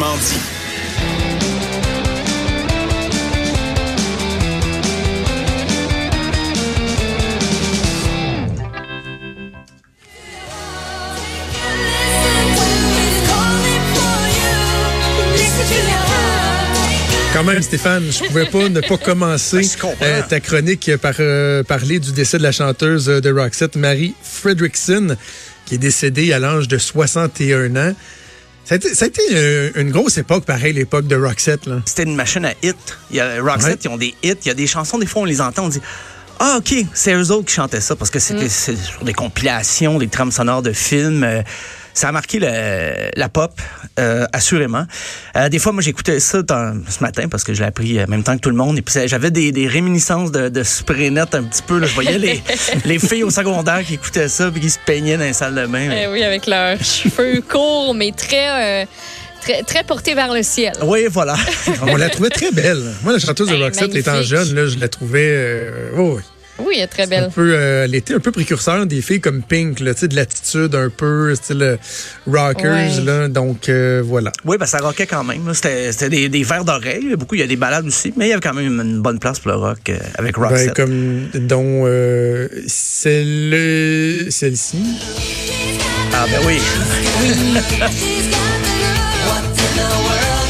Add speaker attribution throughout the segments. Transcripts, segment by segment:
Speaker 1: Mardi.
Speaker 2: Quand même, Stéphane, je pouvais pas ne pas commencer euh, ta chronique par euh, parler du décès de la chanteuse euh, de Roxette, Marie Fredrickson, qui est décédée à l'âge de 61 ans. Ça a été, ça a été, euh, une grosse époque, pareil, l'époque de Roxette. Là.
Speaker 3: C'était une machine à hits. Il y a Roxette,
Speaker 2: Ouais.
Speaker 3: ils ont des hits. Il y a des chansons, des fois, on les entend, on dit Ah, OK, c'est eux autres qui chantaient ça parce que c'était c'est sur des compilations, des trames sonores de films. Euh, ça a marqué le- la pop, euh, assurément. Euh, des fois, moi, j'écoutais ça dans- ce matin parce que je l'ai appris en même temps que tout le monde. Et puis, j'avais des, des réminiscences de, de un petit peu. là. Je voyais les, les filles au secondaire qui écoutaient ça puis qui se peignaient dans les salles de bain.
Speaker 4: Eh oui, avec leurs cheveux courts, mais très, euh, très, très portés vers le ciel.
Speaker 3: Oui, voilà.
Speaker 2: On la trouvait très belle. Moi, la chanteuse de
Speaker 4: Hey,
Speaker 2: Roxette, étant jeune, là, je la trouvais... euh, oh, oui.
Speaker 4: Oui, elle est très
Speaker 2: Un
Speaker 4: belle.
Speaker 2: peu, euh, elle était un peu précurseur des filles comme Pink, là, tu sais, de l'attitude un peu, style euh, rockers,
Speaker 4: Ouais.
Speaker 2: là. Donc, euh, voilà.
Speaker 3: Oui, ben ça rockait quand même. C'était c'était des, des verres d'oreille. Beaucoup, il y a des balades aussi. Mais il y avait quand même une bonne place pour le rock euh, avec
Speaker 2: Ben,
Speaker 3: Roxette.
Speaker 2: comme, dont euh, celle, celle-ci.
Speaker 3: Ah ben oui.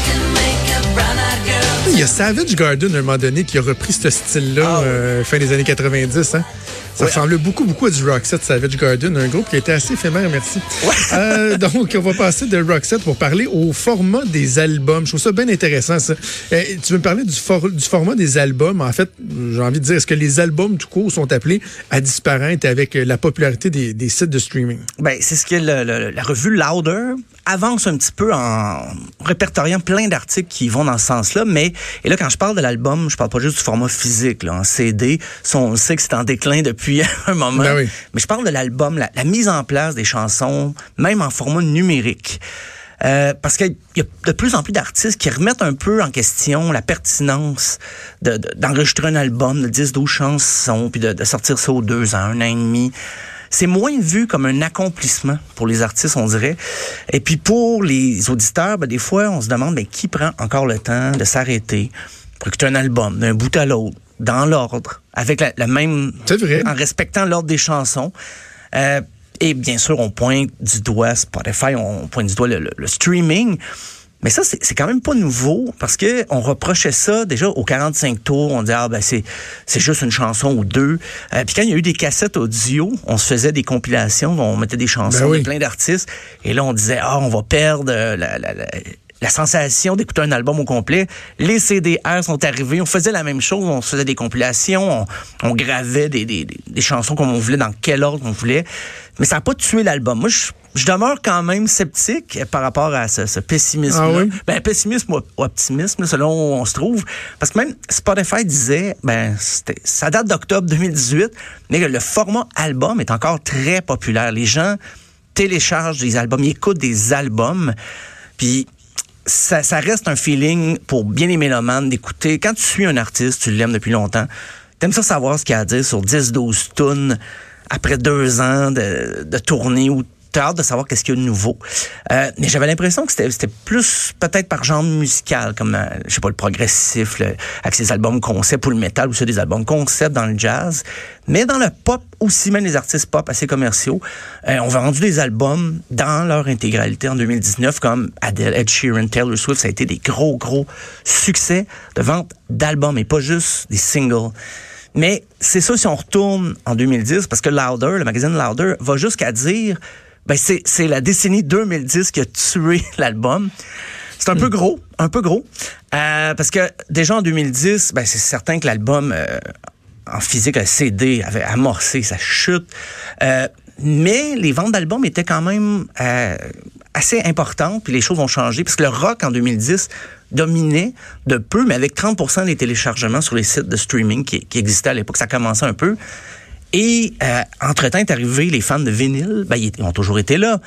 Speaker 2: Il y a Savage Garden, à un moment donné, qui a repris ce style-là,
Speaker 3: Ah
Speaker 2: euh, fin des années 90. Hein? Ça
Speaker 3: Oui.
Speaker 2: ressemblait beaucoup, beaucoup à du Roxette Savage Garden, un groupe qui était assez éphémère, merci. Euh, donc, on va passer de Roxette pour parler au format des albums. Je trouve ça bien intéressant, ça. Euh, tu veux me parler du, for- du format des albums? En fait, j'ai envie de dire, est-ce que les albums tout court sont appelés à disparaître avec la popularité des, des sites de streaming?
Speaker 3: Ben, c'est ce que le- le- la revue Louder avance un petit peu en répertoriant plein d'articles qui vont dans ce sens-là. Mais, et là, quand je parle de l'album, je parle pas juste du format physique, là, en CD. On sait que c'est en déclin depuis un moment.
Speaker 2: Ben oui.
Speaker 3: Mais je parle de l'album, la, la mise en place des chansons, même en format numérique. Euh, parce qu'il y a de plus en plus d'artistes qui remettent un peu en question la pertinence de- de- d'enregistrer un album de 10-12 chansons, puis de, de sortir ça aux deux ans, un an et demi. C'est moins vu comme un accomplissement pour les artistes, on dirait. Et puis pour les auditeurs, ben, des fois, on se demande ben, qui prend encore le temps de s'arrêter pour écouter un album d'un bout à l'autre, dans l'ordre, avec la, la même...
Speaker 2: C'est vrai.
Speaker 3: En respectant l'ordre des chansons. Euh, et bien sûr, on pointe du doigt Spotify, on pointe du doigt le, le- le streaming. Mais ça, c'est quand même pas nouveau parce que on reprochait ça déjà aux 45 tours. On disait, ah, ben, c'est, c'est juste une chanson ou deux. Euh, puis quand il y a eu des cassettes audio, on se faisait des compilations, on mettait des chansons
Speaker 2: Ben oui.
Speaker 3: de plein d'artistes. Et là, on disait, ah, on va perdre euh, la, la, la, la sensation d'écouter un album au complet. Les CDR sont arrivés. On faisait la même chose. On se faisait des compilations. On, on gravait des, des, des- des chansons comme on voulait, dans quel ordre on voulait. Mais ça n'a pas tué l'album. Moi, je, je demeure quand même sceptique par rapport à ce, ce pessimisme-là.
Speaker 2: Ah oui?
Speaker 3: Ben, pessimisme ou optimisme, selon où on se trouve. Parce que même Spotify disait, ben, ça date d'octobre 2018, mais le format album est encore très populaire. Les gens téléchargent des albums, ils écoutent des albums, puis ça, ça reste un feeling pour bien les mélomanes d'écouter. Quand tu suis un artiste, tu l'aimes depuis longtemps, t'aimes ça savoir ce qu'il a à dire sur 10-12 tunes après deux ans de, de tournée ou t'as hâte de savoir qu'est-ce qu'il y a de nouveau. Euh, mais j'avais l'impression que c'était plus peut-être par genre musical, comme, euh, je sais pas, le progressif, le- avec ses albums concept ou le métal, ou c'est des albums concept dans le jazz. Mais dans le pop aussi, même les artistes pop assez commerciaux, euh, on vendu des albums dans leur intégralité en 2019, comme Adele, Ed Sheeran, Taylor Swift. Ça a été des gros, gros succès de vente d'albums et pas juste des singles. Mais c'est ça si on retourne en 2010, parce que Louder, le magazine Louder, va jusqu'à dire, ben c'est c'est la décennie 2010 qui a tué l'album. C'est un peu gros, un peu gros, Euh, parce que déjà en 2010, ben c'est certain que l'album euh, en physique, le CD avait amorcé sa chute. Euh, mais les ventes d'albums étaient quand même euh, assez importantes, puis les choses ont changé, parce que le rock en 2010 dominait de peu, mais avec 30% des téléchargements sur les sites de streaming qui, qui existaient à l'époque, ça commençait un peu. Et euh, entre-temps est arrivé les fans de vinyle, ben, ils ont toujours été là.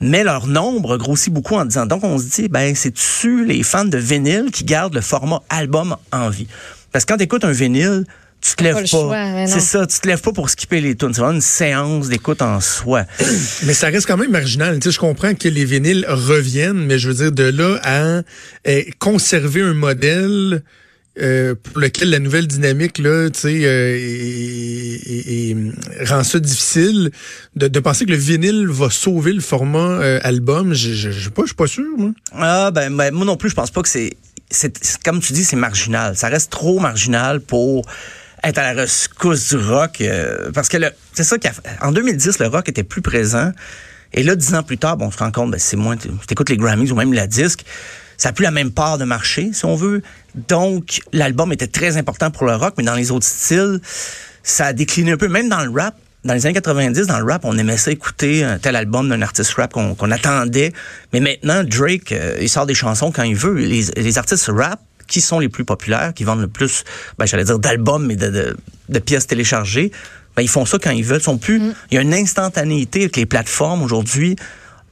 Speaker 3: Mais leur nombre grossit beaucoup en disant, donc on se dit, ben c'est-tu les fans de vinyle qui gardent le format album en vie? Parce que quand tu écoutes un vinyle, tu te lèves
Speaker 4: pas
Speaker 3: c'est ça, tu te lèves pas pour skipper les tunes. C'est vraiment une séance d'écoute en soi.
Speaker 2: Mais ça reste quand même marginal. Tu sais, je comprends que les vinyles reviennent, mais je veux dire, de là à euh, conserver un modèle euh, pour lequel la nouvelle dynamique là, tu sais, euh, et- et- et rend ça difficile de, de penser que le vinyle va sauver le format euh, album. Je je- je pas, je suis pas sûr. Moi.
Speaker 3: Ah ben, ben, moi non plus, je pense pas que c'est, c'est comme tu dis, c'est marginal. Ça reste trop marginal pour être à la rescousse du rock, euh, parce que c'est ça qu'en 2010 le rock était plus présent. Et là, dix ans plus tard, bon, on se rend compte, ben, c'est moins, tu écoutes les Grammys ou même la disque, ça n'a plus la même part de marché, si on veut. Donc, l'album était très important pour le rock, mais dans les autres styles, ça a décliné un peu, même dans le rap. Dans les années 90, dans le rap, on aimait ça écouter un tel album d'un artiste rap qu'on attendait. Mais maintenant, Drake, euh, il sort des chansons quand il veut. Les, les artistes rap, qui sont les plus populaires, qui vendent le plus, ben, j'allais dire d'albums, mais de, de, de pièces téléchargées, ben, ils font ça quand ils veulent. Ils sont plus, il y a une instantanéité avec les plateformes aujourd'hui.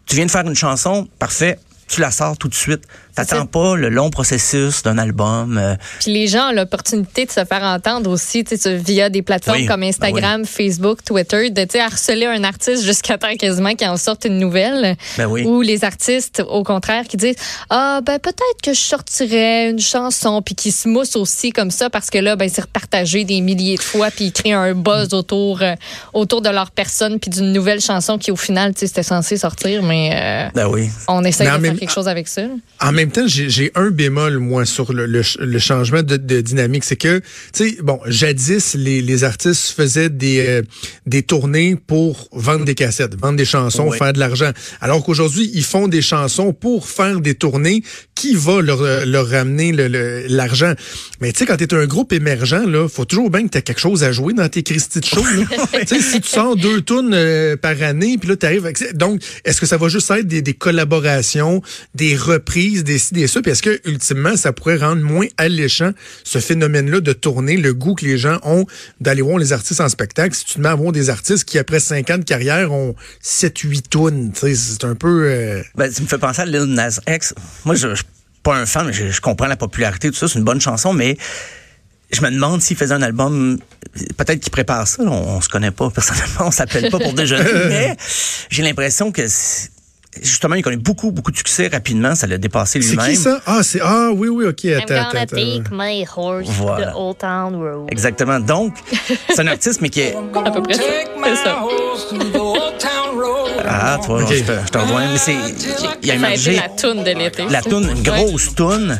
Speaker 3: Tu viens de faire une chanson, parfait, tu la sors tout de suite. T'attends pas le long processus d'un album. euh,
Speaker 4: Puis les gens ont l'opportunité de se faire entendre aussi tu sais, via des plateformes
Speaker 3: Oui,
Speaker 4: comme Instagram, Facebook, Twitter, de tu sais, harceler un artiste jusqu'à temps quasiment qu'il en sorte une nouvelle.
Speaker 3: Ben oui.
Speaker 4: Ou les artistes, au contraire, qui disent Ah, ben peut-être que je sortirais une chanson, puis qui se moussent aussi comme ça, parce que là, ben c'est repartagé des milliers de fois, puis ils créent un buzz autour, euh, autour de leur personne, puis d'une nouvelle chanson qui, au final, tu sais, c'était censé sortir, mais euh,
Speaker 3: ben oui.
Speaker 4: on essaie
Speaker 2: Mais
Speaker 4: de quelque chose avec ça.
Speaker 2: En même temps, j'ai j'ai un bémol, moi, sur le, le, le changement de, de dynamique. C'est que, tu sais, bon, jadis, les, les artistes faisaient des, euh, des tournées pour vendre des cassettes, vendre des chansons,
Speaker 3: Oui.
Speaker 2: faire de l'argent. Alors qu'aujourd'hui, ils font des chansons pour faire des tournées qui va leur, euh, leur ramener le- le- l'argent? Mais tu sais, quand tu es un groupe émergent, là, faut toujours bien que tu as quelque chose à jouer dans tes Christy de show. là. tu sais, si tu sors deux tunes euh, par année, puis là, tu arrives avec... Donc, est-ce que ça va juste être des, des collaborations, des reprises, des ci, des ça? Puis est-ce que, ultimement, ça pourrait rendre moins alléchant ce phénomène-là de tourner, le goût que les gens ont d'aller voir les artistes en spectacle? Si tu te mets à voir des artistes qui, après cinq ans de carrière, ont 7-8 tunes, tu sais, c'est un peu... euh,
Speaker 3: Ben, tu me fais penser à Lil Nas X. Moi, je, je suis pas un fan, mais je, je comprends la popularité, tout ça, c'est une bonne chanson, mais je me demande s'il faisait un album, peut-être qu'il prépare ça, on, on se connaît pas personnellement, on s'appelle pas pour déjeuner, mais j'ai l'impression que justement, il connaît beaucoup, beaucoup de succès rapidement, ça l'a dépassé
Speaker 2: C'est
Speaker 3: lui-même.
Speaker 2: qui ça? Ah, c'est. Ah, oui, oui, OK.
Speaker 1: I'm
Speaker 2: Attends, attends,
Speaker 1: gonna
Speaker 2: attends.
Speaker 1: take my horse
Speaker 3: Voilà.
Speaker 1: to Old Town Road.
Speaker 3: Exactement. Donc, c'est un artiste, mais qui est.
Speaker 4: À peu près ça. C'est ça.
Speaker 3: Ah, toi,
Speaker 2: Ok.
Speaker 3: je te, je te rejoins. Mais c'est. Il a émergé.
Speaker 4: la toune de l'été.
Speaker 3: la toune, une grosse toune.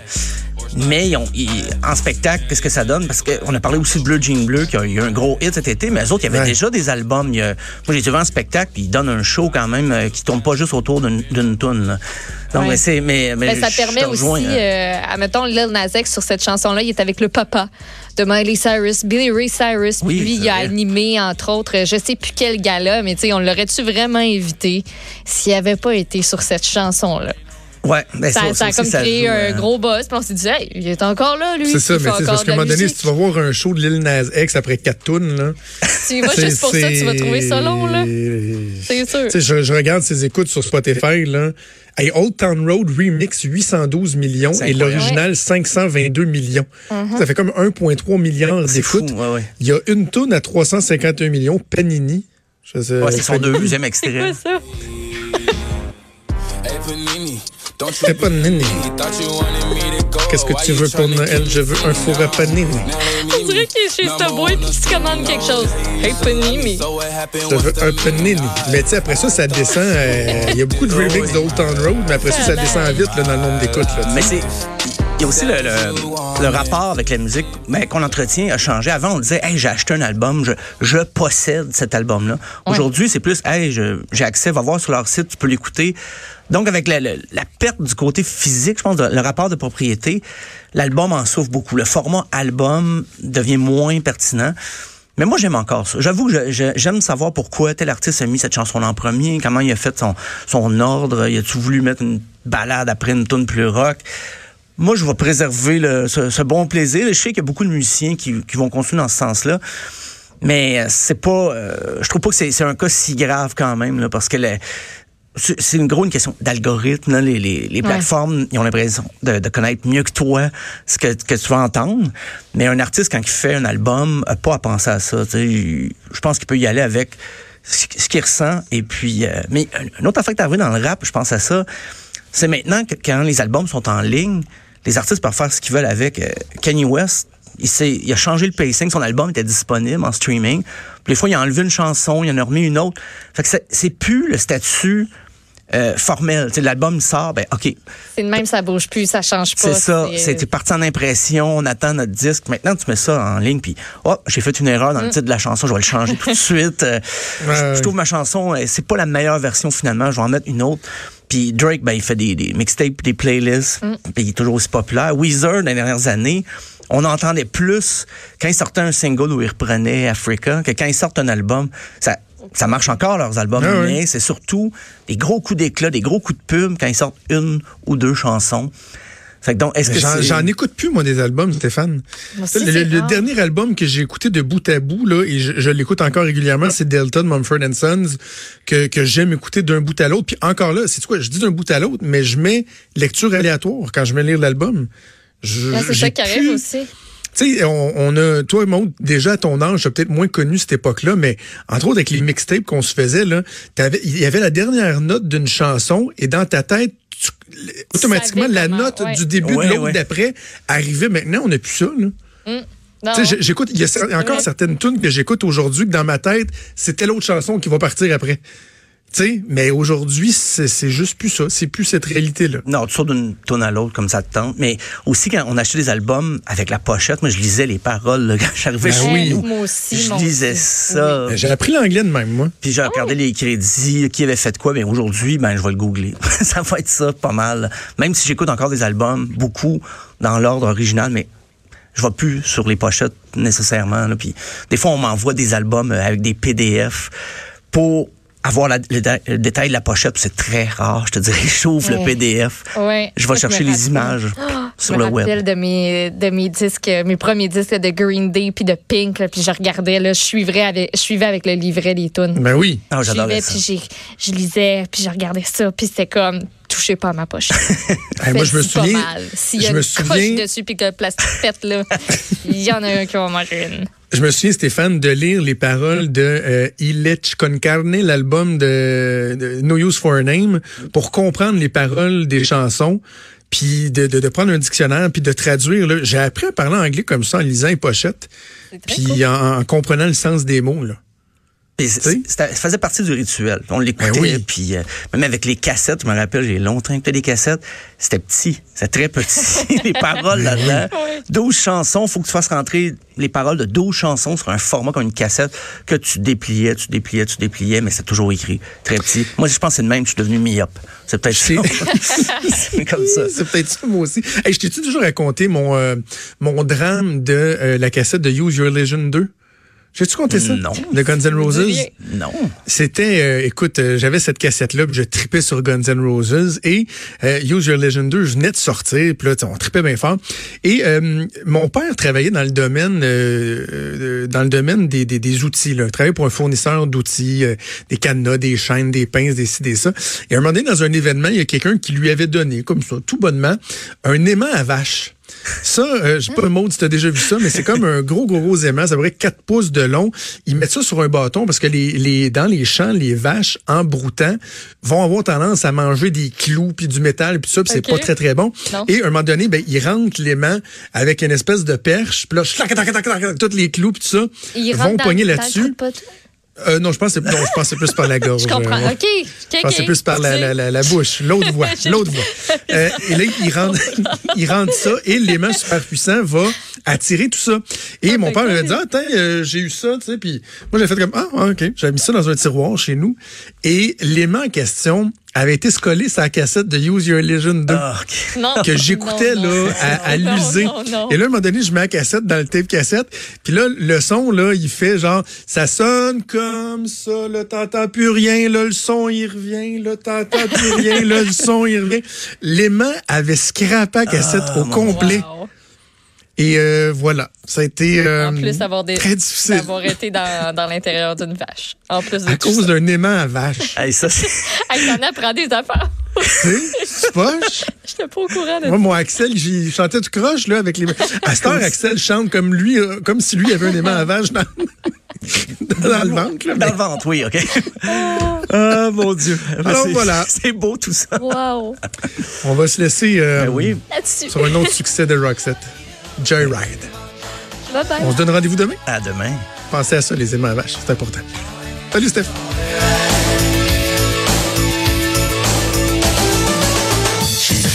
Speaker 3: Mais ils ont- ils- en spectacle, qu'est-ce que ça donne? Parce qu'on a parlé aussi de Bleu Jean Bleu, qui a eu un gros hit cet été, mais eux autres, il y avait
Speaker 2: Ouais.
Speaker 3: déjà des albums. Il moi, j'ai vu en spectacle, puis ils donnent un show quand même euh, qui tourne pas juste autour d'une toune.
Speaker 4: Ouais.
Speaker 3: mais c'est. Mais, mais
Speaker 4: Ben, ça
Speaker 3: je
Speaker 4: permet
Speaker 3: rejoins,
Speaker 4: aussi,
Speaker 3: hein.
Speaker 4: euh, admettons, Lil Nas X sur cette chanson-là, il est avec le papa de Miley Cyrus, Billy Ray Cyrus.
Speaker 3: Oui,
Speaker 4: puis
Speaker 3: c'est
Speaker 4: il a animé, entre autres, je sais plus quel gala, mais tu sais, on l'aurait-tu vraiment invité s'il avait pas été sur cette chanson-là?
Speaker 3: Ouais, ben,
Speaker 4: Ça,
Speaker 3: ça,
Speaker 4: ça a
Speaker 3: aussi,
Speaker 4: comme
Speaker 3: ça
Speaker 4: créé
Speaker 3: joue,
Speaker 4: un
Speaker 3: euh,
Speaker 4: gros buzz, puis on s'est dit, hey, il est encore là, lui.
Speaker 2: C'est ça, mais c'est parce qu'à un moment donné, si tu vas voir un show de Lil Nas X après quatre tunes, là.
Speaker 4: Tu y vas juste pour ça, tu vas trouver ça long, là. C'est sûr.
Speaker 2: Tu sais, je, je regarde ses écoutes sur Spotify, là. Hey, Old Town Road Remix, 812 millions et l'original, 522 millions.
Speaker 4: Uh-huh.
Speaker 2: Ça fait comme 1,3 milliard d'écoutes.
Speaker 3: ouais, ouais.
Speaker 2: Il y a une tune à 351 millions, Panini. Je sais-
Speaker 3: Ouais, c'est son deuxième
Speaker 4: C'est
Speaker 3: extrait.
Speaker 2: C'est pas Panini. Qu'est-ce que tu veux pour Noël? Je veux un four à Panini.
Speaker 4: On dirait qu'il est chez Subway puis qu'il se commande quelque chose. Hey, Panini.
Speaker 2: Je veux un Panini. Mais tu sais, après ça, ça descend. euh, Il y a beaucoup de remix d'Old Town Road, mais après ça, ça descend vite là, dans le nombre d'écoutes.
Speaker 3: Mais c'est. Il y a aussi le, le- le rapport avec la musique ben, qu'on entretient a changé. Avant, on disait, hey, j'ai acheté un album, je, je possède cet album-là. Aujourd'hui, c'est plus, hey, j'ai accès, va voir sur leur site, tu peux l'écouter. Donc, avec la, la- la perte du côté physique, je pense, de- le rapport de propriété, l'album en souffre beaucoup. Le format album devient moins pertinent. Mais moi, j'aime encore ça. J'avoue que j'aime savoir pourquoi tel artiste a mis cette chanson en premier, comment il a fait son, son ordre. Il a-tu voulu mettre une balade après une tune plus rock? Moi, je vais préserver le- ce, ce bon plaisir. Je sais qu'il y a beaucoup de musiciens qui, qui vont continuer dans ce sens-là. Mais euh, c'est pas. euh, je trouve pas que c'est c'est un cas si grave quand même, là, parce que le- c'est une grosse une question d'algorithme. Les, les, plateformes, ils ont l'impression de, de connaître mieux que toi ce que, que tu vas entendre. Mais un artiste, quand il fait un album, a pas à penser à ça. tu. Je pense qu'il peut y aller avec ce ce qu'il ressent. Et puis, euh, mais une autre affaire est arrivée dans le rap, je pense à ça, c'est maintenant que quand les albums sont en ligne, les artistes peuvent faire ce qu'ils veulent avec. Euh, Kanye West, il, il a changé le pacing, son album était disponible en streaming. Puis fois, il a enlevé une chanson, il en a remis une autre. Fait que c'est plus le statut euh, formel. Tu sais, L'album sort, ben OK,
Speaker 4: C'est de même, ça bouge plus, ça change pas.
Speaker 3: c'est ça. C'était parti en impression, on attend notre disque. Maintenant, tu mets ça en ligne, puis oh, j'ai fait une erreur dans le titre de la chanson, je vais le changer tout de suite. Euh,
Speaker 2: Ouais,
Speaker 3: je, trouve ma chanson, euh, c'est pas la meilleure version finalement, je vais en mettre une autre. Puis Drake, ben, il fait des, des mixtapes, des playlists, puis il est toujours aussi populaire. Weezer, dans les dernières années, on entendait plus quand ils sortaient un single où ils reprenaient Africa que quand ils sortent un album. Ça, ça marche encore, leurs albums,
Speaker 2: Ah oui.
Speaker 3: mais c'est surtout des gros coups d'éclat, des gros coups de pub quand ils sortent une ou deux chansons. Fait que donc, est-ce que
Speaker 2: J'en écoute plus, moi, des albums, Stéphane.
Speaker 4: Moi aussi,
Speaker 2: le, dernier album que j'ai écouté de bout à bout, là, et je, je l'écoute encore régulièrement, c'est Delta de Mumford Sons, que, que j'aime écouter d'un bout à l'autre. Puis encore là, c'est quoi, je dis d'un bout à l'autre, mais je mets lecture aléatoire quand je mets lire l'album. Je-
Speaker 4: Ouais, c'est ça qui arrive aussi.
Speaker 2: Tu sais, on, on a, toi, Maud, déjà à ton âge, t'as peut-être moins connu cette époque-là, mais entre autres avec les mixtapes qu'on se faisait, là, il y avait la dernière note d'une chanson et dans ta tête, tu- automatiquement, la
Speaker 4: comment,
Speaker 2: note
Speaker 4: ouais.
Speaker 2: du début
Speaker 3: Ouais,
Speaker 2: de l'autre
Speaker 3: ouais.
Speaker 2: d'après arrivait. Maintenant, on n'a plus ça, là.
Speaker 4: Non.
Speaker 2: Tu sais, j'ai- j'écoute, il y a encore certaines tunes que j'écoute aujourd'hui que dans ma tête, c'est telle autre chanson qui va partir après. Tu sais, mais aujourd'hui, c'est juste plus ça. C'est plus cette réalité-là.
Speaker 3: Non, tu sors d'une tonne à l'autre comme ça te tente. Mais aussi, quand on achetait des albums avec la pochette, moi, je lisais les paroles là, quand j'arrivais
Speaker 2: Ben
Speaker 3: chez
Speaker 2: oui.
Speaker 3: nous.
Speaker 4: Moi aussi,
Speaker 3: Je lisais
Speaker 4: aussi.
Speaker 3: ça.
Speaker 2: J'ai appris l'anglais de même, moi.
Speaker 3: Puis j'ai regardé les crédits, qui avait fait quoi. Mais aujourd'hui, ben, je vais le googler. ça va être ça, pas mal. Même si j'écoute encore des albums, beaucoup dans l'ordre original, mais je vais plus sur les pochettes nécessairement. Là. Puis des fois, on m'envoie des albums euh, avec des PDF pour avoir la- le, dé- le détail de la pochette. C'est très rare, je te dirais. J'ouvre le
Speaker 4: Ouais.
Speaker 3: PDF.
Speaker 4: Ouais.
Speaker 3: Je vais chercher les images
Speaker 4: Je
Speaker 3: sur
Speaker 4: me
Speaker 3: le web.
Speaker 4: rappelle de mes, de mes disques, mes premiers disques de Green Day puis de Pink, là, puis je regardais, là, je suivais avec, je suivais avec le livret les tunes.
Speaker 2: Ben oui.
Speaker 3: Ah,
Speaker 4: Je
Speaker 3: j'adorais ça.
Speaker 4: puis j'ai- je lisais, puis je regardais ça, puis c'était comme, touchez pas à ma poche.
Speaker 2: Hey, moi, je me souviens.
Speaker 4: S'il y a
Speaker 2: je me
Speaker 4: une
Speaker 2: souviens-
Speaker 4: coche dessus puis que le plastique pète, là, il y en a un qui va manger une.
Speaker 2: Je me souviens, Stéphane, de lire les paroles de euh, Ilech con carne, l'album de, de No Use for a Name, pour comprendre les paroles des chansons, puis de, de, de prendre un dictionnaire, puis de traduire. J'ai appris à parler anglais comme ça en lisant les pochettes, puis en, en comprenant le sens des mots. Là.
Speaker 3: Puis c'est-
Speaker 2: sais?
Speaker 3: c'était- ça faisait partie du rituel. On l'écoutait,
Speaker 2: Ben oui.
Speaker 3: puis euh, même avec les cassettes, je me rappelle, j'ai longtemps écouté des cassettes. C'était petit, c'était très petit, les paroles là-dedans. 12 chansons, faut que tu fasses rentrer les paroles de 12 chansons sur un format comme une cassette que tu dépliais, tu dépliais, tu dépliais, mais c'est toujours écrit, très petit. Moi, je pense que c'est le même, je suis devenu myope. C'est peut-être ça. c'est comme ça.
Speaker 2: C'est peut-être ça, moi aussi. Hey, je t'ai-tu toujours raconté mon, euh, mon drame de euh, la cassette de Use Your Legend 2? J'ai-tu compté ça?
Speaker 3: Non.
Speaker 2: De Guns N' Roses?
Speaker 3: Non.
Speaker 2: C'était, euh, écoute, euh, j'avais cette cassette-là, puis je tripais sur Guns N' Roses et euh, Use Your Legend 2, je venais de sortir, puis là, on tripait bien fort. Et euh, mon père travaillait dans le domaine, euh, dans le domaine des, des, des outils. Là. Il travaillait pour un fournisseur d'outils, euh, des cadenas, des chaînes, des pinces, des ci, des ça. Et à un moment donné, dans un événement, il y a quelqu'un qui lui avait donné, comme ça, tout bonnement, un aimant à vache. Ça, euh, je sais pas, Maud, si t'as déjà vu ça, mais c'est comme un gros, gros, gros aimant. Ça vrai 4 pouces de long. Ils mettent ça sur un bâton parce que les, les, dans les champs, les vaches, en broutant, vont avoir tendance à manger des clous puis du métal puis ça, puis c'est
Speaker 4: Ok.
Speaker 2: pas très, très bon.
Speaker 4: Non.
Speaker 2: Et à un moment donné, ben, ils rentrent l'aimant avec une espèce de perche. Puis là, tous les clous puis tout ça
Speaker 4: Il
Speaker 2: vont pogner là-dessus. Euh, non, je pense que c'est- plus par la gorge.
Speaker 4: Je comprends.
Speaker 2: Euh,
Speaker 4: OK.
Speaker 2: Je pense que plus par la, la, la, la bouche, l'autre voix, l'autre voix. Euh, et là, il rentre, il rentre ça et l'aimant super puissant va attirer tout ça. Et
Speaker 4: Ah,
Speaker 2: mon père m'avait dit, ah, attends, euh, j'ai eu ça, tu sais, puis moi, j'ai fait comme, ah, ah, ok. J'avais mis ça dans un tiroir chez nous. Et l'aimant en question avait été collé sur la cassette de Use Your Legend 2
Speaker 3: Ah.
Speaker 4: Non.
Speaker 2: que j'écoutais là
Speaker 4: non,
Speaker 2: à, à l'user. Et là, à un moment donné, je mets la cassette dans le tape cassette. Puis là, le son, là, il fait genre, ça sonne comme ça, là, t'entends plus rien, là, le son, il revient, là, t'entends plus rien, là, le son, il revient. L'aimant avait scrappé la cassette au complet.
Speaker 4: Wow.
Speaker 2: Et euh, voilà, ça a été euh,
Speaker 4: En plus d'avoir des-
Speaker 2: très difficile
Speaker 4: d'avoir été dans, dans l'intérieur d'une vache. En plus de
Speaker 2: à cause d'un aimant à vache.
Speaker 3: Hey, ça, c'est-
Speaker 4: Hey, t'en apprends des affaires.
Speaker 2: tu sais, c'est poche.
Speaker 4: J'étais pas au courant de
Speaker 2: Moi, mon Axel, j'ai chanté du croche là avec les. À cette heure, Axel chante comme lui, euh, comme si lui avait un aimant à vache dans, dans le ventre. là,
Speaker 3: Dans le ventre, oui, OK. Ah, mon Dieu.
Speaker 2: Alors,
Speaker 3: C'est-
Speaker 2: voilà.
Speaker 3: C'est beau tout ça.
Speaker 4: Wow.
Speaker 2: On va se laisser euh,
Speaker 3: Ben oui.
Speaker 2: Sur un autre succès de Roxette. Joyride.
Speaker 4: Bye bye.
Speaker 2: On se donne rendez-vous demain.
Speaker 3: À demain.
Speaker 2: Pensez à ça, les aimants à vache, c'est important. Salut Steph.